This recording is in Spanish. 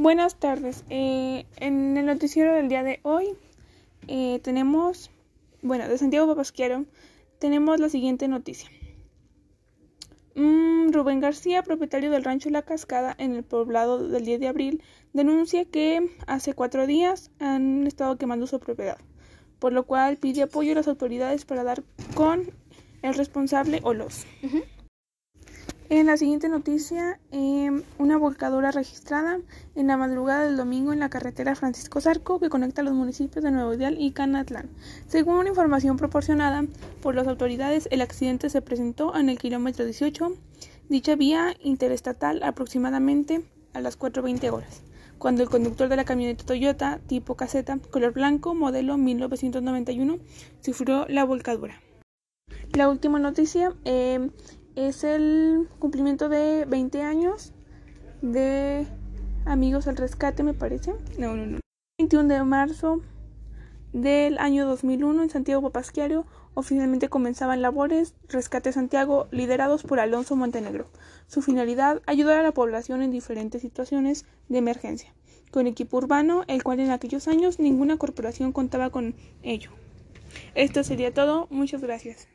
Buenas tardes. Eh, en el noticiero del día de hoy eh, tenemos, bueno, de Santiago Papasquiaro, tenemos la siguiente noticia. Mm, Rubén García, propietario del rancho La Cascada en el poblado del 10 de abril, denuncia que hace cuatro días han estado quemando su propiedad, por lo cual pide apoyo a las autoridades para dar con el responsable o los. En la siguiente noticia, em, una volcadura registrada en la madrugada del domingo en la carretera Francisco Zarco que conecta los municipios de Nuevo Ideal y Canatlán. Según una información proporcionada por las autoridades, el accidente se presentó en el kilómetro 18, dicha vía interestatal aproximadamente a las 4.20 horas, cuando el conductor de la camioneta Toyota tipo caseta color blanco modelo 1991 sufrió la volcadura. La última noticia. Eh, es el cumplimiento de 20 años de Amigos al Rescate, me parece. No, no, no. 21 de marzo del año 2001 en Santiago Papasquiario oficialmente comenzaban labores Rescate Santiago liderados por Alonso Montenegro. Su finalidad, ayudar a la población en diferentes situaciones de emergencia, con equipo urbano, el cual en aquellos años ninguna corporación contaba con ello. Esto sería todo, muchas gracias.